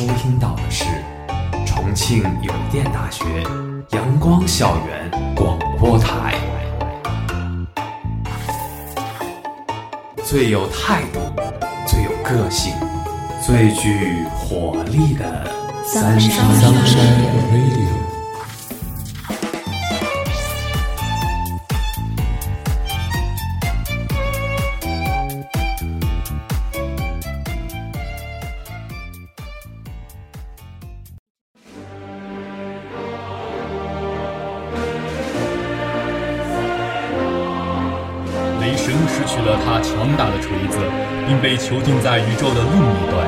收听到的是重庆邮电大学阳光校园广播台，最有态度、最有个性、最具活力的三山 Radio。囚禁在宇宙的另一端，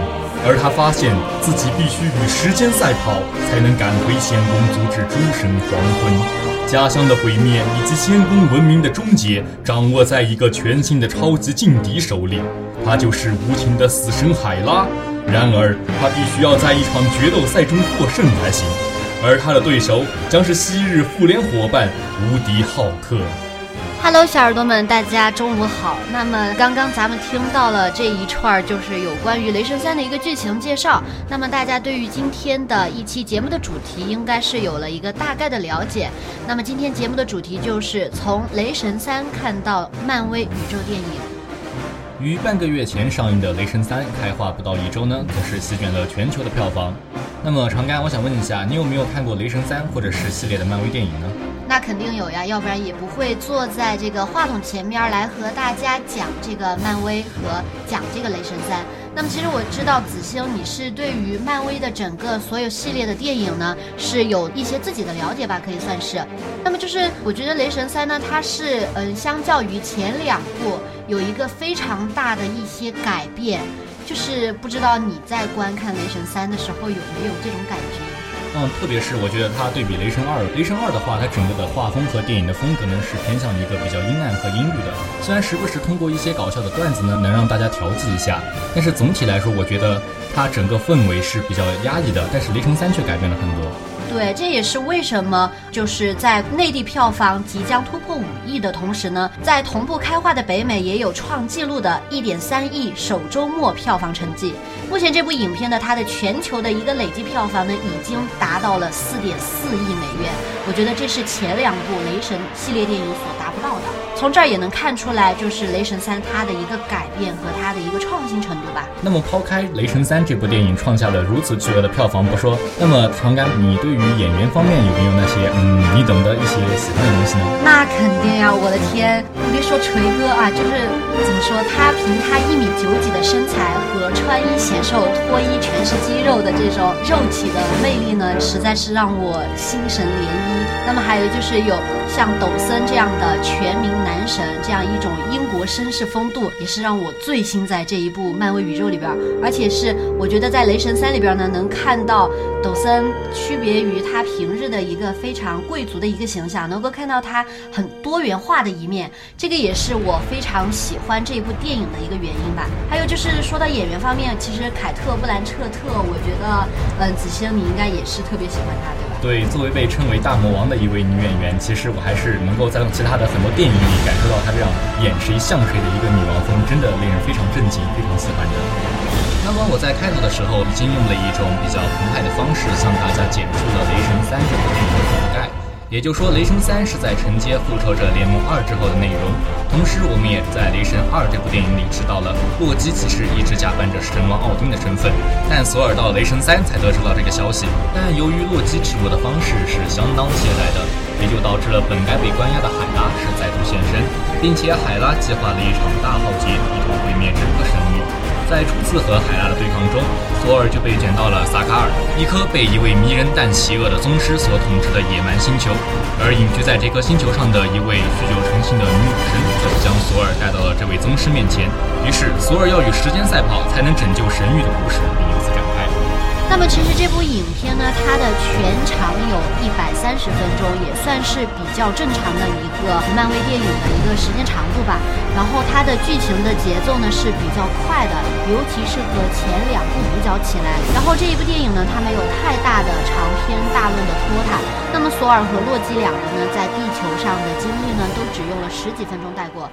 而他发现自己必须与时间赛跑，才能赶回仙宫，阻止诸神黄昏。家乡的毁灭以及仙宫文明的终结，掌握在一个全新的超级劲敌手里，他就是无情的死神海拉。然而，他必须要在一场决斗赛中获胜才行，而他的对手将是昔日复联伙伴无敌浩克。Hello，小耳朵们，大家中午好。那么刚刚咱们听到了这一串，就是有关于《雷神三》的一个剧情介绍。那么大家对于今天的一期节目的主题，应该是有了一个大概的了解。那么今天节目的主题就是从《雷神三》看到漫威宇宙电影。于半个月前上映的《雷神三》开画不到一周呢，可是席卷了全球的票房。那么长干，我想问一下，你有没有看过《雷神三》或者是系列的漫威电影呢？那肯定有呀，要不然也不会坐在这个话筒前面来和大家讲这个漫威和讲这个雷神三。那么其实我知道子星你是对于漫威的整个所有系列的电影呢是有一些自己的了解吧，可以算是。那么就是我觉得雷神三呢，它是嗯相较于前两部有一个非常大的一些改变，就是不知道你在观看雷神三的时候有没有这种感觉？嗯，特别是我觉得它对比《雷神二》，《雷神二》的话，它整个的画风和电影的风格呢是偏向一个比较阴暗和阴郁的。虽然时不时通过一些搞笑的段子呢，能让大家调剂一下，但是总体来说，我觉得它整个氛围是比较压抑的。但是《雷神三》却改变了很多。对，这也是为什么就是在内地票房即将突破五亿的同时呢，在同步开画的北美也有创纪录的一点三亿首周末票房成绩。目前这部影片呢，它的全球的一个累计票房呢，已经达到了四点四亿美元。我觉得这是前两部雷神系列电影所达不到的。从这儿也能看出来，就是雷神三它的一个改变和它的一个创新程度吧。那么抛开雷神三这部电影创下了如此巨额的票房不说，那么长干，你对于演员方面有没有那些嗯你懂得一些喜欢的东西呢？那肯定呀，我的天，别说锤哥啊，就是怎么说，他凭他一米九几的身材和穿衣显瘦、脱衣全是肌肉的这种肉体的魅力呢，实在是让我心神涟漪。那么还有就是有像抖森这样的全民男神，这样一种英国绅士风度，也是让我醉心在这一部漫威宇宙里边。而且是我觉得在雷神三里边呢，能看到抖森区别于他平日的一个非常贵族的一个形象，能够看到他很多元化的一面。这个也是我非常喜欢这一部电影的一个原因吧。还有就是说到演员方面，其实凯特·布兰彻特，我觉得，嗯，子星你应该也是特别喜欢他，对吧？对，作为被称为大魔王的一位女演员，其实我还是能够在其他的很多电影里感受到她这样演谁像谁的一个女王风，真的令人非常震惊，非常喜欢的。那么我在开头的时候已经用了一种比较澎湃的方式向大家简述了《雷神三》这部电影的梗概。也就是说，《雷神三》是在承接《复仇者联盟二》之后的内容。同时，我们也在《雷神二》这部电影里知道了洛基其实一直假扮着神王奥丁的身份，但索尔到《雷神三》才得知到这个消息。但由于洛基直播的方式是相当懈怠的，也就导致了本该被关押的海拉是再度现身，并且海拉计划了一场大浩劫，意图毁灭整个。在初次和海拉的对抗中，索尔就被卷到了萨卡尔，一颗被一位迷人但邪恶的宗师所统治的野蛮星球。而隐居在这颗星球上的一位酗酒成性的女武神，则将索尔带到了这位宗师面前。于是，索尔要与时间赛跑，才能拯救神域的故事便由此展开。那么其实这部影片呢，它的全长有一百三十分钟，也算是比较正常的一个漫威电影的一个时间长度吧。然后它的剧情的节奏呢是比较快的，尤其是和前两部比较起来。然后这一部电影呢，它没有太大的长篇大论的拖沓。那么索尔和洛基两人呢，在地球上的经历呢，都只用了十几分钟带过。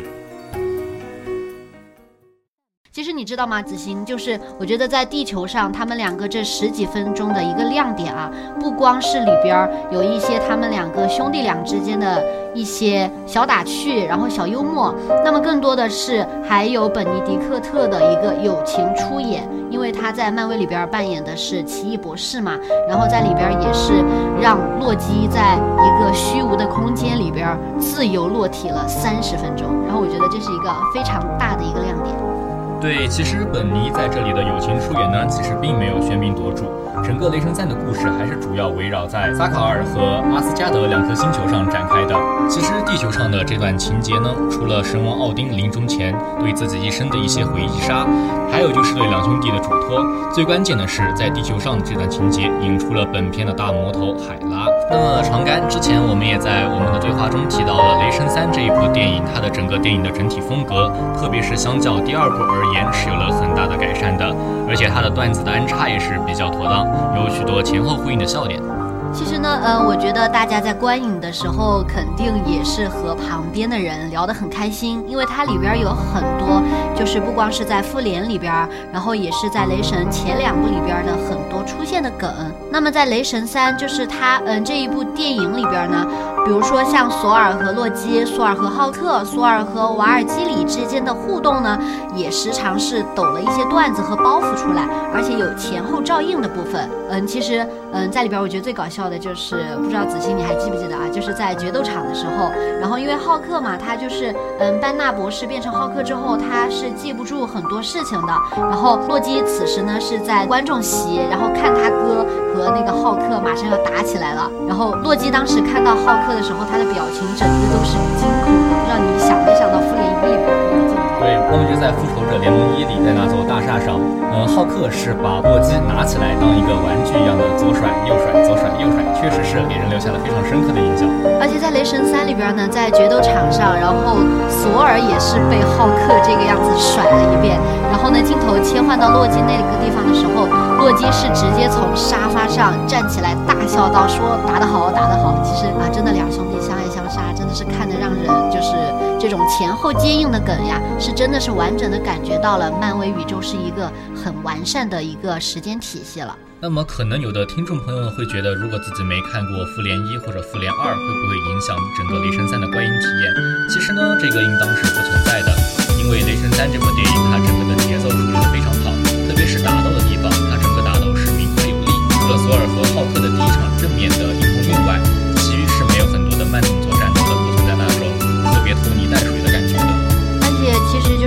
其实你知道吗，子欣？就是我觉得在地球上，他们两个这十几分钟的一个亮点啊，不光是里边有一些他们两个兄弟俩之间的一些小打趣，然后小幽默，那么更多的是还有本尼迪克特的一个友情出演，因为他在漫威里边扮演的是奇异博士嘛，然后在里边也是让洛基在一个虚无的空间里边自由落体了三十分钟，然后我觉得这是一个非常大的一个亮点。对，其实本尼在这里的友情出演呢，其实并没有喧宾夺主。整个《雷神三》的故事还是主要围绕在萨卡尔和阿斯加德两颗星球上展开的。其实地球上的这段情节呢，除了神王奥丁临终前对自己一生的一些回忆杀，还有就是对两兄弟的嘱托。最关键的是，在地球上的这段情节引出了本片的大魔头海那么长干之前我们也在我们的对话中提到了《雷神三》这一部电影，它的整个电影的整体风格，特别是相较第二部而言是有了很大的改善的，而且它的段子的安插也是比较妥当。有许多前后呼应的笑点。其实呢，嗯，我觉得大家在观影的时候，肯定也是和旁边的人聊得很开心，因为它里边有很多，就是不光是在复联里边，然后也是在雷神前两部里边的很多出现的梗。那么在雷神三，就是它，嗯，这一部电影里边呢。比如说像索尔和洛基、索尔和浩克、索尔和瓦尔基里之间的互动呢，也时常是抖了一些段子和包袱出来，而且有前后照应的部分。嗯，其实，嗯，在里边我觉得最搞笑的就是，不知道子欣你还记不记得啊？就是在决斗场的时候，然后因为浩克嘛，他就是，嗯，班纳博士变成浩克之后，他是记不住很多事情的。然后洛基此时呢是在观众席，然后看他哥和那个浩克马上要打起来了。然后洛基当时看到浩克。的时候，他的表情整个都是惊恐的，让你想没想到复联？对，那么就在复仇者联盟一里，在那座大厦上，嗯，浩克是把洛基拿起来当一个玩具一样的左甩右甩，左甩右甩，确实是给人留下了非常深刻的印象。而且在雷神三里边呢，在决斗场上，然后索尔也是被浩克这个样子甩了一遍，然后呢，镜头切换到洛基那个地方的时候，洛基是直接从沙发上站起来，大笑道：“说打得好，打得好。”其实啊，真的两兄弟相爱相杀，是看得让人就是这种前后接应的梗呀，是真的是完整的感觉到了漫威宇宙是一个很完善的一个时间体系了。那么可能有的听众朋友会觉得，如果自己没看过复联一或者复联二，会不会影响整个雷神三的观影体验？其实呢，这个应当是不存在的，因为雷神三这部电影它整个的节奏处理的非常好，特别是打斗的地方，它整个打斗是明快有力。除了索尔和浩克的第一场正面的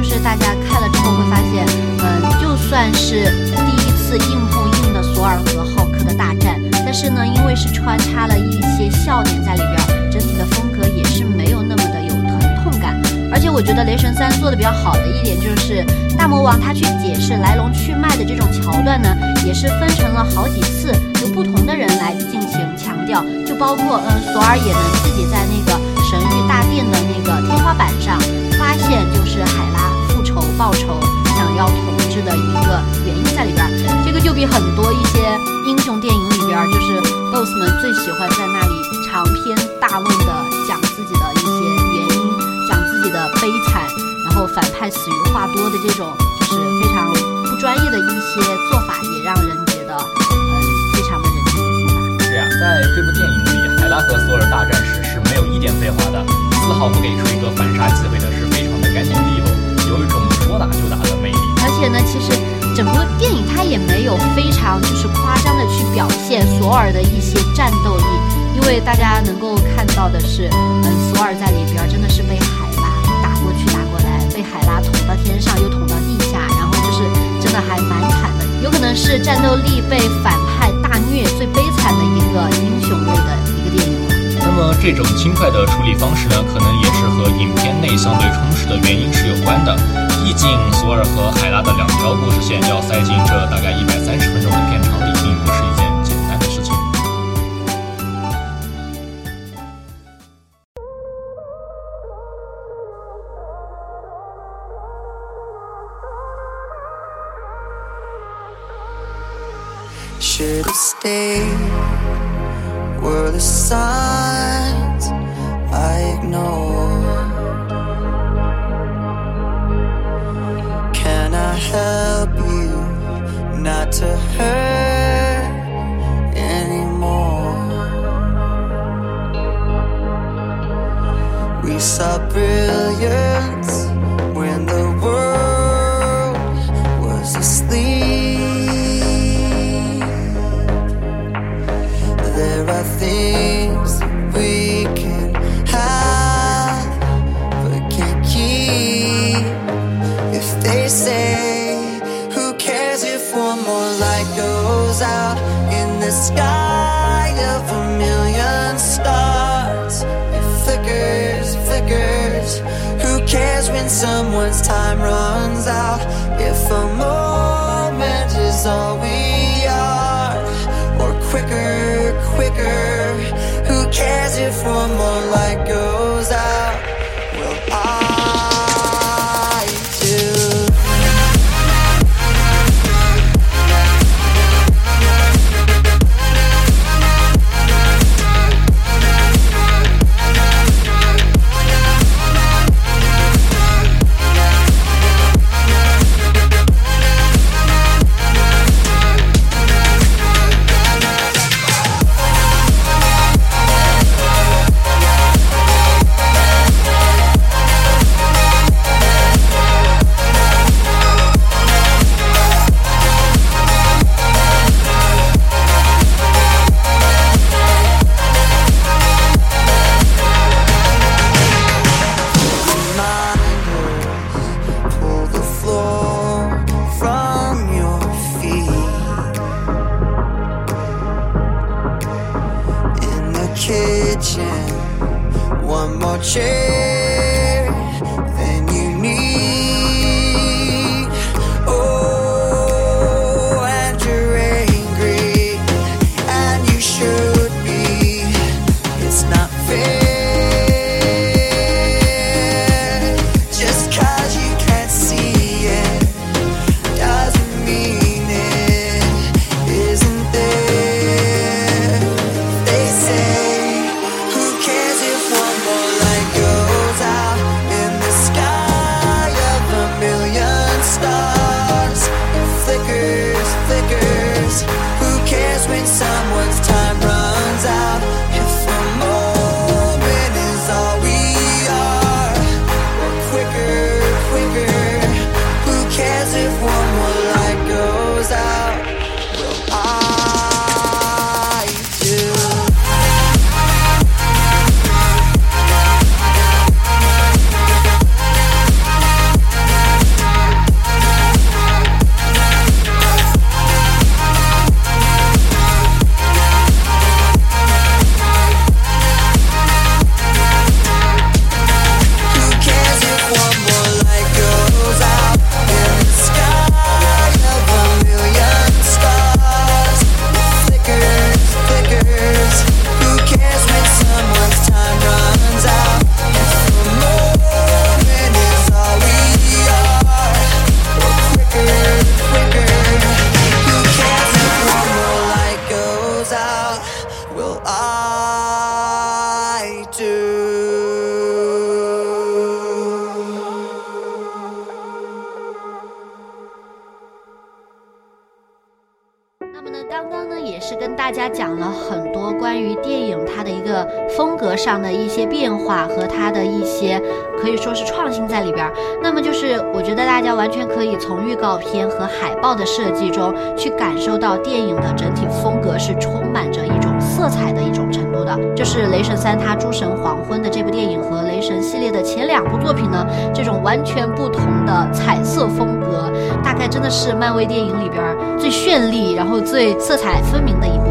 是大家看了之后会发现，嗯，就算是第一次硬碰硬的。索尔和浩克的大战，但是呢，因为是穿插了一些笑点在里边，整体的风格也是没有那么的有疼痛感。而且我觉得雷神三做的比较好的一点就是，大魔王他去解释来龙去脉的这种桥段呢，也是分成了好几次，由不同的人来进行强调。就包括，嗯，索尔也能自己在那个神域大殿的那个天花板上发现，就是海拉报仇想要统治的一个原因在里边。这个就比很多一些英雄电影里边，就是 boss 们最喜欢在那里长篇大论的讲自己的一些原因，讲自己的悲惨，然后反派死于话多的这种，就是非常不专业的一些做法，也让人觉得嗯非常的人性化。是呀，在这部电影里，海拉和索尔大战时是没有一点废话的，丝毫不给出一个反杀机会，的且呢，其实。整部电影它也没有非常就是夸张的去表现索尔的一些战斗力，因为大家能够看到的是，嗯，索尔在里边真的是被海拉打过去打过来，被海拉捅到天上又捅到地下，然后就是真的还蛮惨的，有可能是战斗力被反派大虐最悲惨的一个英雄类的一个电影了。那么这种轻快的处理方式呢，可能也是和影片内相对充实的原因是有关的。毕竟，索尔和海拉的两条故事线要塞进这大概一百三十分钟的片长里，并不是一件简单的事情。should have stayed were the signs I ignored. breath for more life. Kitchen, one more chair 是跟大家讲了很多关于电影它的一个风格上的一些变化和它的一些可以说是创新在里边儿。那么就是我觉得大家完全可以从预告片和海报的设计中去感受到电影的整体风格是充满着一种色彩的一种程度的。就是《雷神三》它诸神黄昏的这部电影和雷神系列的前两部作品呢，这种完全不同的彩色风，大概真的是漫威电影里边最绚丽，然后最色彩分明的一部。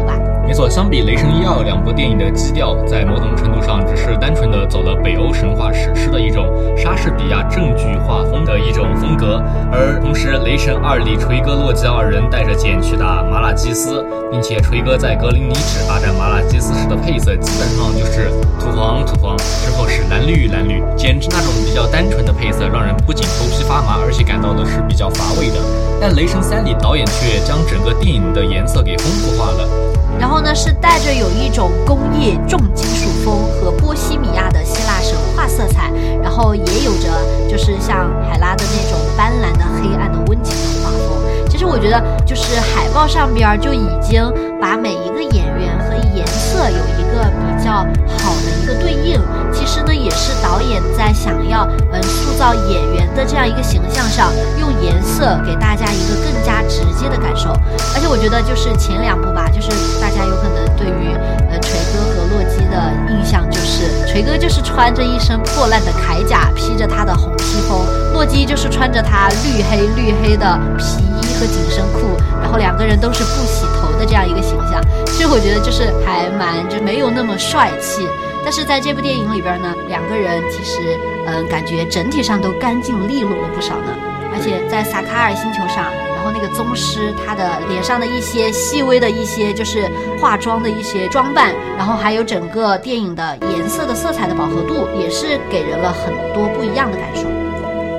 没错，相比《雷神一二》两部电影的基调，在某种程度上只是单纯的走了北欧神话史诗的一种莎士比亚正剧画风的一种风格。而同时，《雷神二》里锤哥、洛基二人带着剑去打麻辣基斯，并且锤哥在格林尼治大战麻辣基斯时的配色基本上就是土黄土黄，之后是蓝绿蓝绿，简直那种比较单纯的配色，让人不仅头皮发麻，而且感到的是比较乏味的。但《雷神三》里导演却将整个电影的颜色给丰富化了。然后呢，是带着有一种工业重金属风和波西米亚的希腊神话色彩，然后也有着就是像海拉的那种斑斓的黑暗的温情的画风。其实我觉得，就是海报上边就已经把每一个演员和颜色有一个比较好的一个对应。其实呢，也是导演在想要嗯塑造演员的这样一个形象上，用颜色给大家一个更加直接的感受。而且我觉得，就是前两部吧，就是大家有可能对于呃锤哥和洛基的印象就是锤哥就是穿着一身破烂的铠甲，披着他的红披风；洛基就是穿着他绿黑绿黑的皮衣和紧身裤，然后两个人都是不洗头的这样一个形象。其实我觉得就是还蛮就没有那么帅气。但是在这部电影里边呢，两个人其实嗯感觉整体上都干净利落了不少呢。而且在萨卡尔星球上，然后那个宗师他的脸上的一些细微的一些就是化妆的一些装扮，然后还有整个电影的颜色的色彩的饱和度，也是给人了很多不一样的感受。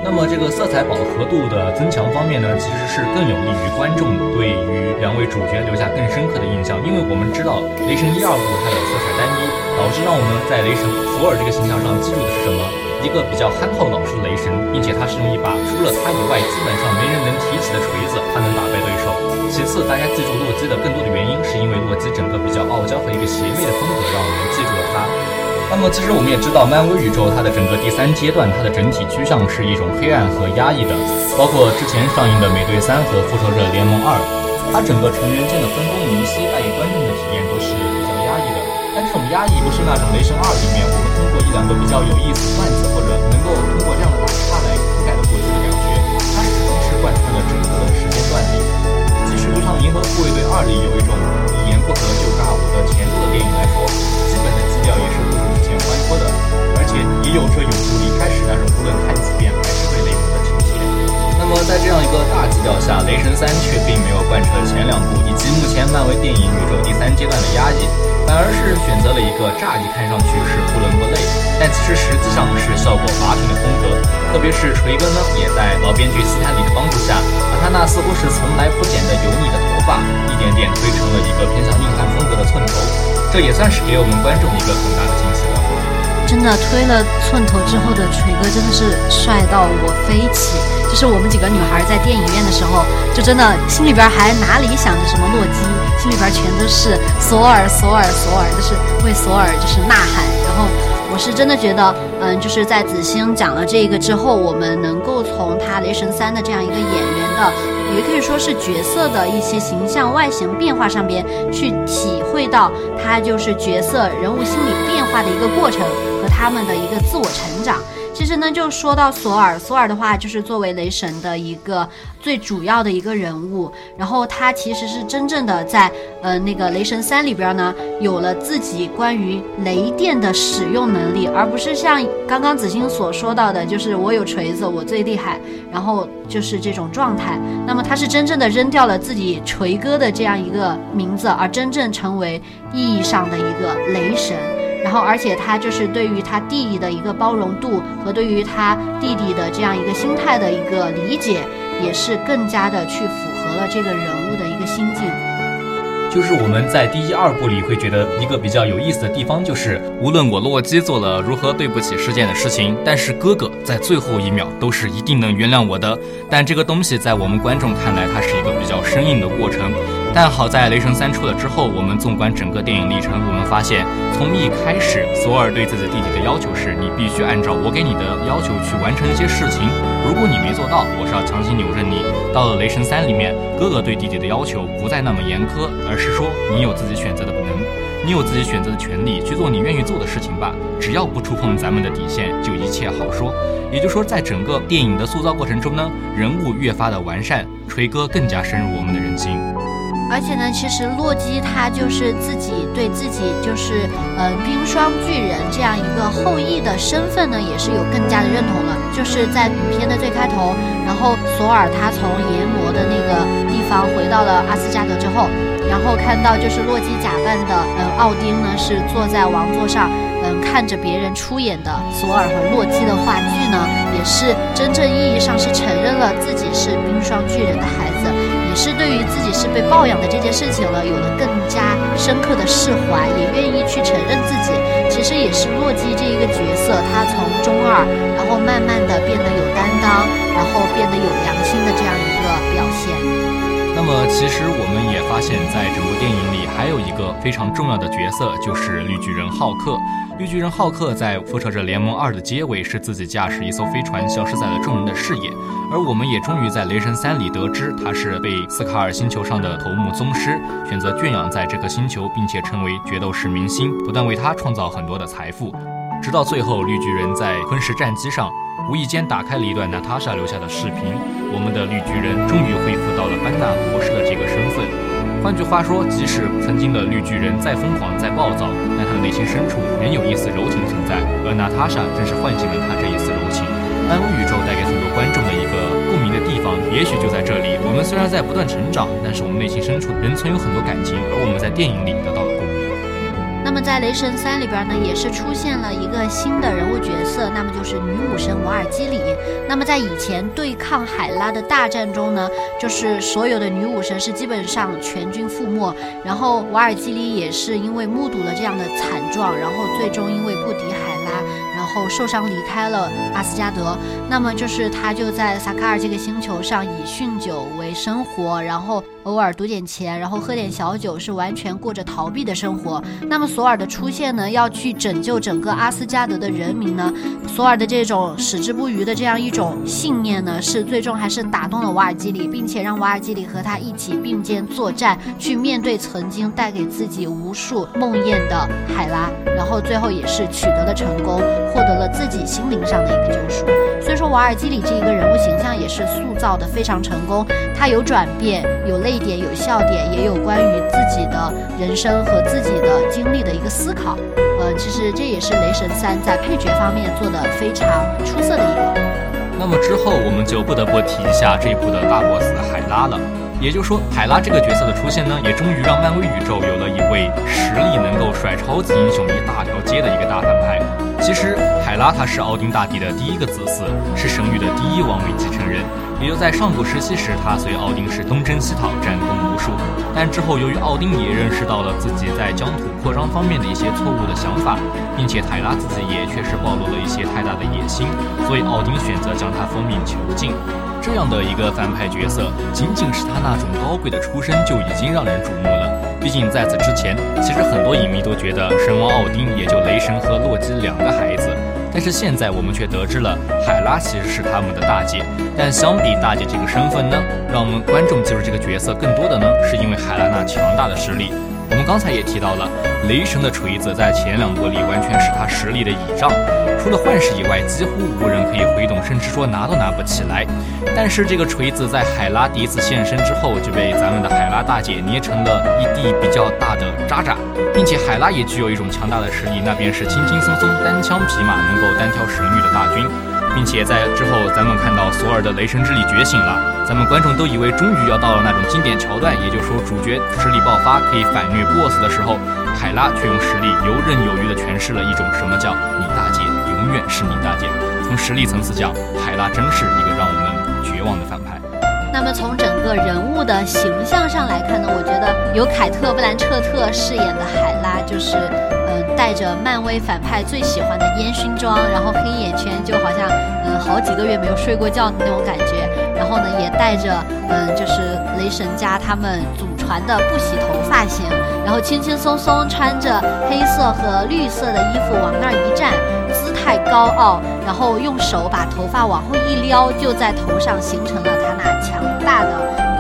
那么这个色彩饱和度的增强方面呢，其实是更有利于观众对于两位主角留下更深刻的印象，因为我们知道《雷神》一二部它的色彩单一，导致让我们在雷神索尔这个形象上记住的是什么？一个比较憨厚老实的雷神，并且他是用一把除了他以外基本上没人能提起的锤子，他能打败对手。其次，大家记住洛基的更多的原因，是因为洛基整个比较傲娇和一个邪魅的风格，让我们记住了他。那么，其实我们也知道，漫威宇宙它的整个第三阶段，它的整体趋向是一种黑暗和压抑的。包括之前上映的《美队三》和《复仇者联盟二》，它整个成员间的分工明晰，带给观众的体验都是。压抑不是那种《雷神二》里面我们通过一两个比较有意思的段子，或者能够通过这样的打岔来覆盖的过去的感觉，它始终是贯穿了整个的时间段里。即使就像《银河护卫队二》里有一种一言不合就尬舞的前奏的电影来说，基本的基调也是不如之前欢脱的，而且也有着永不离开时那种无论看几遍。在这样一个大基调下，《雷神三》却并没有贯彻前两部以及目前漫威电影宇宙第三阶段的压抑，反而是选择了一个乍一看上去是不伦不类，但其实实际上是效果拔群的风格。特别是锤哥呢，也在老编剧斯坦李的帮助下，把他那似乎是从来不剪的油腻的头发，一点点推成了一个偏向硬汉风格的寸头，这也算是给我们观众一个很大的惊。真的推了寸头之后的锤哥真的是帅到我飞起，就是我们几个女孩在电影院的时候，就真的心里边还哪里想着什么洛基，心里边全都是索尔索尔索尔，就是为索尔就是呐喊。然后我是真的觉得，嗯，就是在子星讲了这个之后，我们能够从他雷神三的这样一个演员的，也可以说是角色的一些形象外形变化上边，去体会到他就是角色人物心理变化的一个过程。他们的一个自我成长。其实呢，就说到索尔，索尔的话就是作为雷神的一个最主要的一个人物，然后他其实是真正的在呃那个雷神三里边呢，有了自己关于雷电的使用能力，而不是像刚刚子欣所说到的，就是我有锤子，我最厉害，然后就是这种状态。那么他是真正的扔掉了自己锤哥的这样一个名字，而真正成为意义上的一个雷神。然后，而且他就是对于他弟弟的一个包容度和对于他弟弟的这样一个心态的一个理解，也是更加的去符合了这个人物的一个心境。就是我们在第一、二部里会觉得一个比较有意思的地方，就是无论我洛基做了如何对不起世界的事情，但是哥哥在最后一秒都是一定能原谅我的。但这个东西在我们观众看来，它是一个比较生硬的过程。但好在雷神三出了之后，我们纵观整个电影历程，我们发现从一开始，索尔对自己弟弟的要求是：你必须按照我给你的要求去完成一些事情。如果你没做到，我是要强行扭着你。到了雷神三里面，哥哥对弟弟的要求不再那么严苛，而是说你有自己选择的本能，你有自己选择的权利，去做你愿意做的事情吧。只要不触碰咱们的底线，就一切好说。也就是说，在整个电影的塑造过程中呢，人物越发的完善，锤哥更加深入我们的人心。而且呢，其实洛基他就是自己对自己就是呃冰霜巨人这样一个后裔的身份呢，也是有更加的认同了。就是在影片的最开头，然后索尔他从炎魔的那个地方回到了阿斯加德之后，然后看到就是洛基假扮的嗯奥丁呢是坐在王座上，嗯看着别人出演的索尔和洛基的话剧呢，也是真正意义上是承认了自己是冰霜巨人的孩子，是对于自己是被抱养的这件事情了有了更加深刻的释怀，也愿意去承认自己。其实也是洛基这一个角色，他从中二，然后慢慢的变得有担当，然后变得有良心的这样一个表现。那么，其实我们也发现，在整部电影里还有一个非常重要的角色，就是绿巨人浩克。绿巨人浩克在《复仇者联盟二》的结尾是自己驾驶一艘飞船消失在了众人的视野，而我们也终于在《雷神三》里得知，他是被斯卡尔星球上的头目宗师选择圈养在这颗星球，并且成为决斗士明星，不断为他创造很多的财富。直到最后，绿巨人在昆石战机上无意间打开了一段娜塔莎留下的视频，我们的绿巨人终于恢复到了班纳博士的这个身份。换句话说，即使曾经的绿巨人再疯狂、再暴躁，但他的内心深处仍有一丝柔情存在，而娜塔莎正是唤醒了他这一丝柔情。漫威宇宙带给很多观众的一个共鸣的地方，也许就在这里。我们虽然在不断成长，但是我们内心深处仍存有很多感情，而我们在电影里得到了。那么在《雷神三》里边呢，也是出现了一个新的人物角色，那么就是女武神瓦尔基里。那么在以前对抗海拉的大战中呢，就是所有的女武神是基本上全军覆没，然后瓦尔基里也是因为目睹了这样的惨状，然后最终因为不敌海拉，后受伤离开了阿斯加德。那么就是他就在萨卡尔这个星球上以酗酒为生活，然后偶尔赌点钱，然后喝点小酒，是完全过着逃避的生活。那么索尔的出现呢，要去拯救整个阿斯加德的人民呢，索尔的这种矢志不渝的这样一种信念呢，是最终还是打动了瓦尔基里，并且让瓦尔基里和他一起并肩作战，去面对曾经带给自己无数梦魇的海拉，然后最后也是取得了成功，获得了自己心灵上的一个救赎。所以说，瓦尔基里这一个人物形象也是塑造的非常成功，他有转变，有泪点，有笑点，也有关于自己的人生和自己的经历的一个思考。呃，其实这也是雷神三在配角方面做的非常出色的一个。那么之后，我们就不得不提一下这一部的大 boss 海拉了。也就是说，海拉这个角色的出现呢，也终于让漫威宇宙有了一位实力能够甩超级英雄一大条街的一个大反派。其实，海拉她是奥丁大帝的第一个子嗣，是神域的第一王位继承人。也就在上古时期时，他随奥丁是东征西讨，战功无数。但之后，由于奥丁也认识到了自己在疆土扩张方面的一些错误的想法，并且泰拉自己也确实暴露了一些太大的野心，所以奥丁选择将他封命囚禁。这样的一个反派角色，仅仅是他那种高贵的出身就已经让人瞩目了。毕竟在此之前，其实很多影迷都觉得神王奥丁也就雷神和洛基两个孩子。但是现在我们却得知了海拉其实是他们的大姐。但相比大姐这个身份呢，让我们观众记住这个角色更多的呢，是因为海拉那强大的实力。我们刚才也提到了，雷神的锤子在前两部里完全是他实力的倚仗，除了幻视以外，几乎无人可以挥动，甚至说拿都拿不起来。但是这个锤子在海拉第一次现身之后，就被咱们的海拉大姐捏成了一地比较大的渣渣，并且海拉也具有一种强大的实力，那便是轻轻松松单枪匹马能够单挑神域的大军。并且在之后，咱们看到索尔的雷神之力觉醒了，咱们观众都以为终于要到了那种经典桥段，也就是说主角实力爆发可以反虐 BOSS 的时候，海拉却用实力游刃有余地诠释了一种什么叫你大姐永远是你大姐。从实力层次讲，海拉真是一个让我们绝望的反派。那么从整个人物的形象上来看呢，我觉得由凯特·布兰彻特饰演的海拉就是。嗯带着漫威反派最喜欢的烟熏妆，然后黑眼圈，就好像嗯好几个月没有睡过觉的那种感觉。然后呢，也带着嗯就是雷神家他们祖传的不洗头发型，然后轻轻松松穿着黑色和绿色的衣服往那儿一站，姿态高傲，然后用手把头发往后一撩，就在头上形成了他那大的。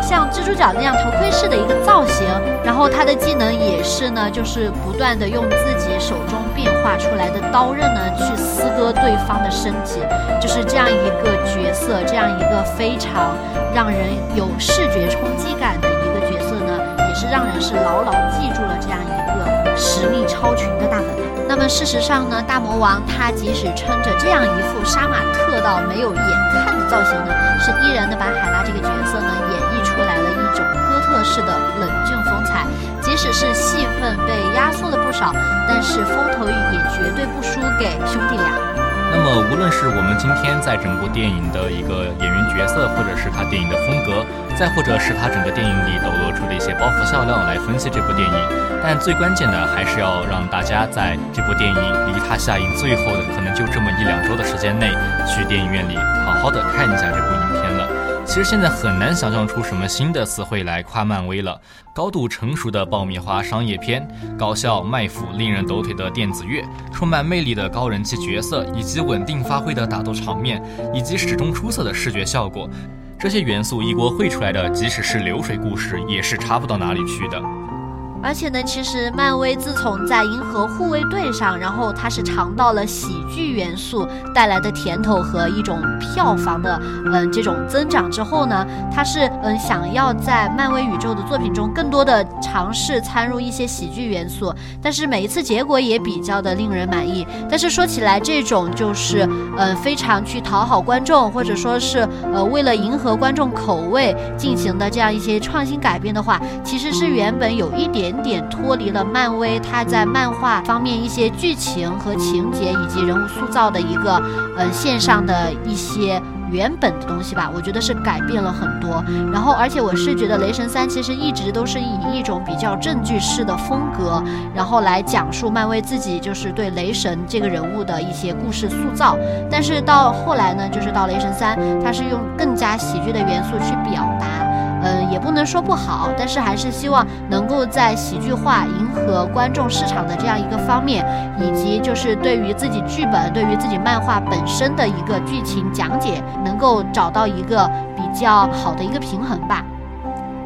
像蜘蛛脚那样头盔式的一个造型，然后他的技能也是呢，就是不断的用自己手中变化出来的刀刃呢，去撕割对方的身体，就是这样一个角色，这样一个非常让人有视觉冲击感的一个角色呢，也是让人是牢牢记住了这样一个。实力超群的大反派。那么事实上呢，大魔王他即使撑着这样一副杀马特到没有眼看造型呢，是依然的把海拉这个角色呢演绎出来了一种哥特式的冷峻风采。即使是戏份被压缩了不少，但是风头也绝对不输给兄弟俩。那么，无论是我们今天在整部电影的一个演员角色，或者是他电影的风格，再或者是他整个电影里抖露出的一些包袱笑料来分析这部电影，但最关键的还是要让大家在这部电影离它下映最后的可能就这么一两周的时间内，去电影院里好好的看一下这部影片了。其实现在很难想象出什么新的词汇来夸漫威了。高度成熟的爆米花商业片，高效卖腐、令人抖腿的电子乐，充满魅力的高人气角色，以及稳定发挥的打斗场面，以及始终出色的视觉效果，这些元素一锅烩出来的，即使是流水故事，也是差不到哪里去的。而且呢，其实漫威自从在《银河护卫队》上，然后它是尝到了喜剧元素带来的甜头和一种票房的嗯这种增长之后呢，它是嗯想要在漫威宇宙的作品中更多的尝试参入一些喜剧元素，但是每一次结果也比较的令人满意。但是说起来，这种就是嗯非常去讨好观众，或者说是呃为了迎合观众口味进行的这样一些创新改变的话，其实是原本有一点。点脱离了漫威它在漫画方面一些剧情和情节以及人物塑造的一个呃线上的一些原本的东西吧，我觉得是改变了很多。然后，而且我是觉得《雷神三》其实一直都是以一种比较正剧式的风格，然后来讲述漫威自己就是对雷神这个人物的一些故事塑造。但是到后来呢，就是到《雷神三》，它是用更加喜剧的元素去表达。嗯，也不能说不好，但是还是希望能够在喜剧化、迎合观众市场的这样一个方面，以及就是对于自己剧本、对于自己漫画本身的一个剧情讲解，能够找到一个比较好的一个平衡吧。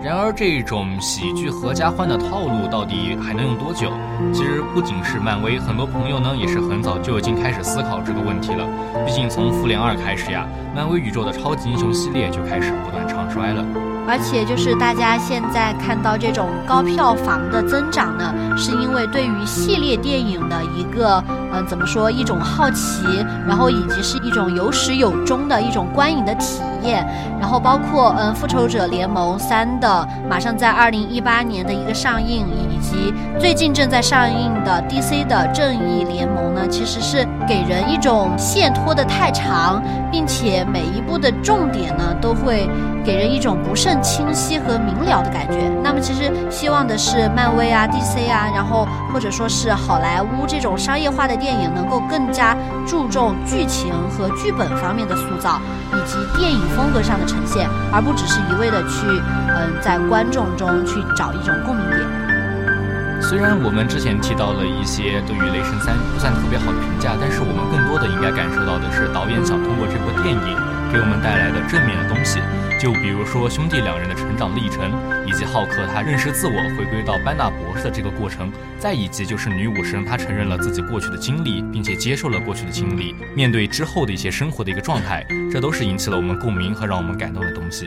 然而，这种喜剧合家欢的套路到底还能用多久？其实不仅是漫威，很多朋友呢也是很早就已经开始思考这个问题了。毕竟从复联二开始呀，漫威宇宙的超级英雄系列就开始不断唱衰了。而且就是大家现在看到这种高票房的增长呢，是因为对于系列电影的一个，嗯，怎么说，一种好奇，然后以及是一种有始有终的一种观影的体验，然后包括嗯，复仇者联盟三的马上在二零一八年的一个上映，以及最近正在上映的 DC 的正义联盟呢，其实是给人一种线拖得太长，并且每一部的重点呢，都会给人一种不甚。清晰和明了的感觉。那么，其实希望的是漫威啊、DC 啊，然后或者说是好莱坞这种商业化的电影，能够更加注重剧情和剧本方面的塑造，以及电影风格上的呈现，而不只是一味的去嗯在观众中去找一种共鸣点。虽然我们之前提到了一些对于《雷神三》不算特别好的评价，但是我们更多的应该感受到的是导演想通过这部电影给我们带来的正面的东西。就比如说兄弟两人的成长历程，以及浩克他认识自我、回归到班纳博士的这个过程，再以及就是女武神她承认了自己过去的经历，并且接受了过去的经历，面对之后的一些生活的一个状态，这都是引起了我们共鸣和让我们感动的东西。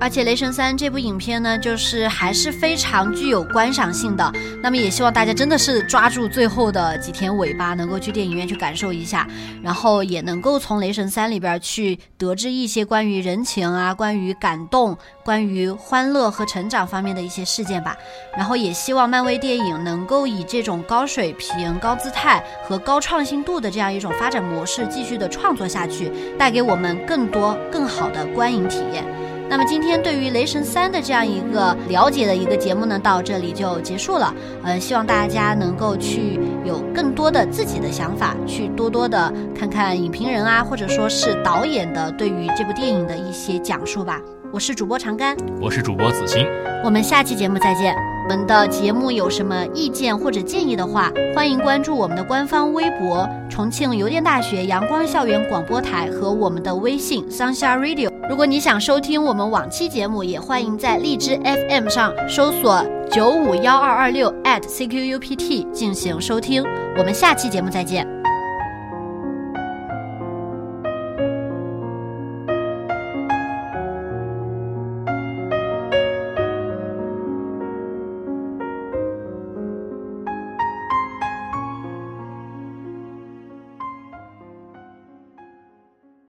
而且《雷神三》这部影片呢，就是还是非常具有观赏性的。那么也希望大家真的是抓住最后的几天尾巴，能够去电影院去感受一下，然后也能够从《雷神三》里边去得知一些关于人情啊、关于感动、关于欢乐和成长方面的一些事件吧。然后也希望漫威电影能够以这种高水平、高姿态和高创新度的这样一种发展模式继续的创作下去，带给我们更多更好的观影体验。那么今天对于《雷神三》的这样一个了解的一个节目呢，到这里就结束了。呃，希望大家能够去有更多的自己的想法，去多多的看看影评人啊，或者说是导演的对于这部电影的一些讲述吧。我是主播长干，我是主播子欣，我们下期节目再见。我们的节目有什么意见或者建议的话，欢迎关注我们的官方微博“重庆邮电大学阳光校园广播台”和我们的微信 “Sunshine Radio”。如果你想收听我们往期节目，也欢迎在荔枝 FM 上搜索九五幺二二六艾特 CQUPT 进行收听。我们下期节目再见。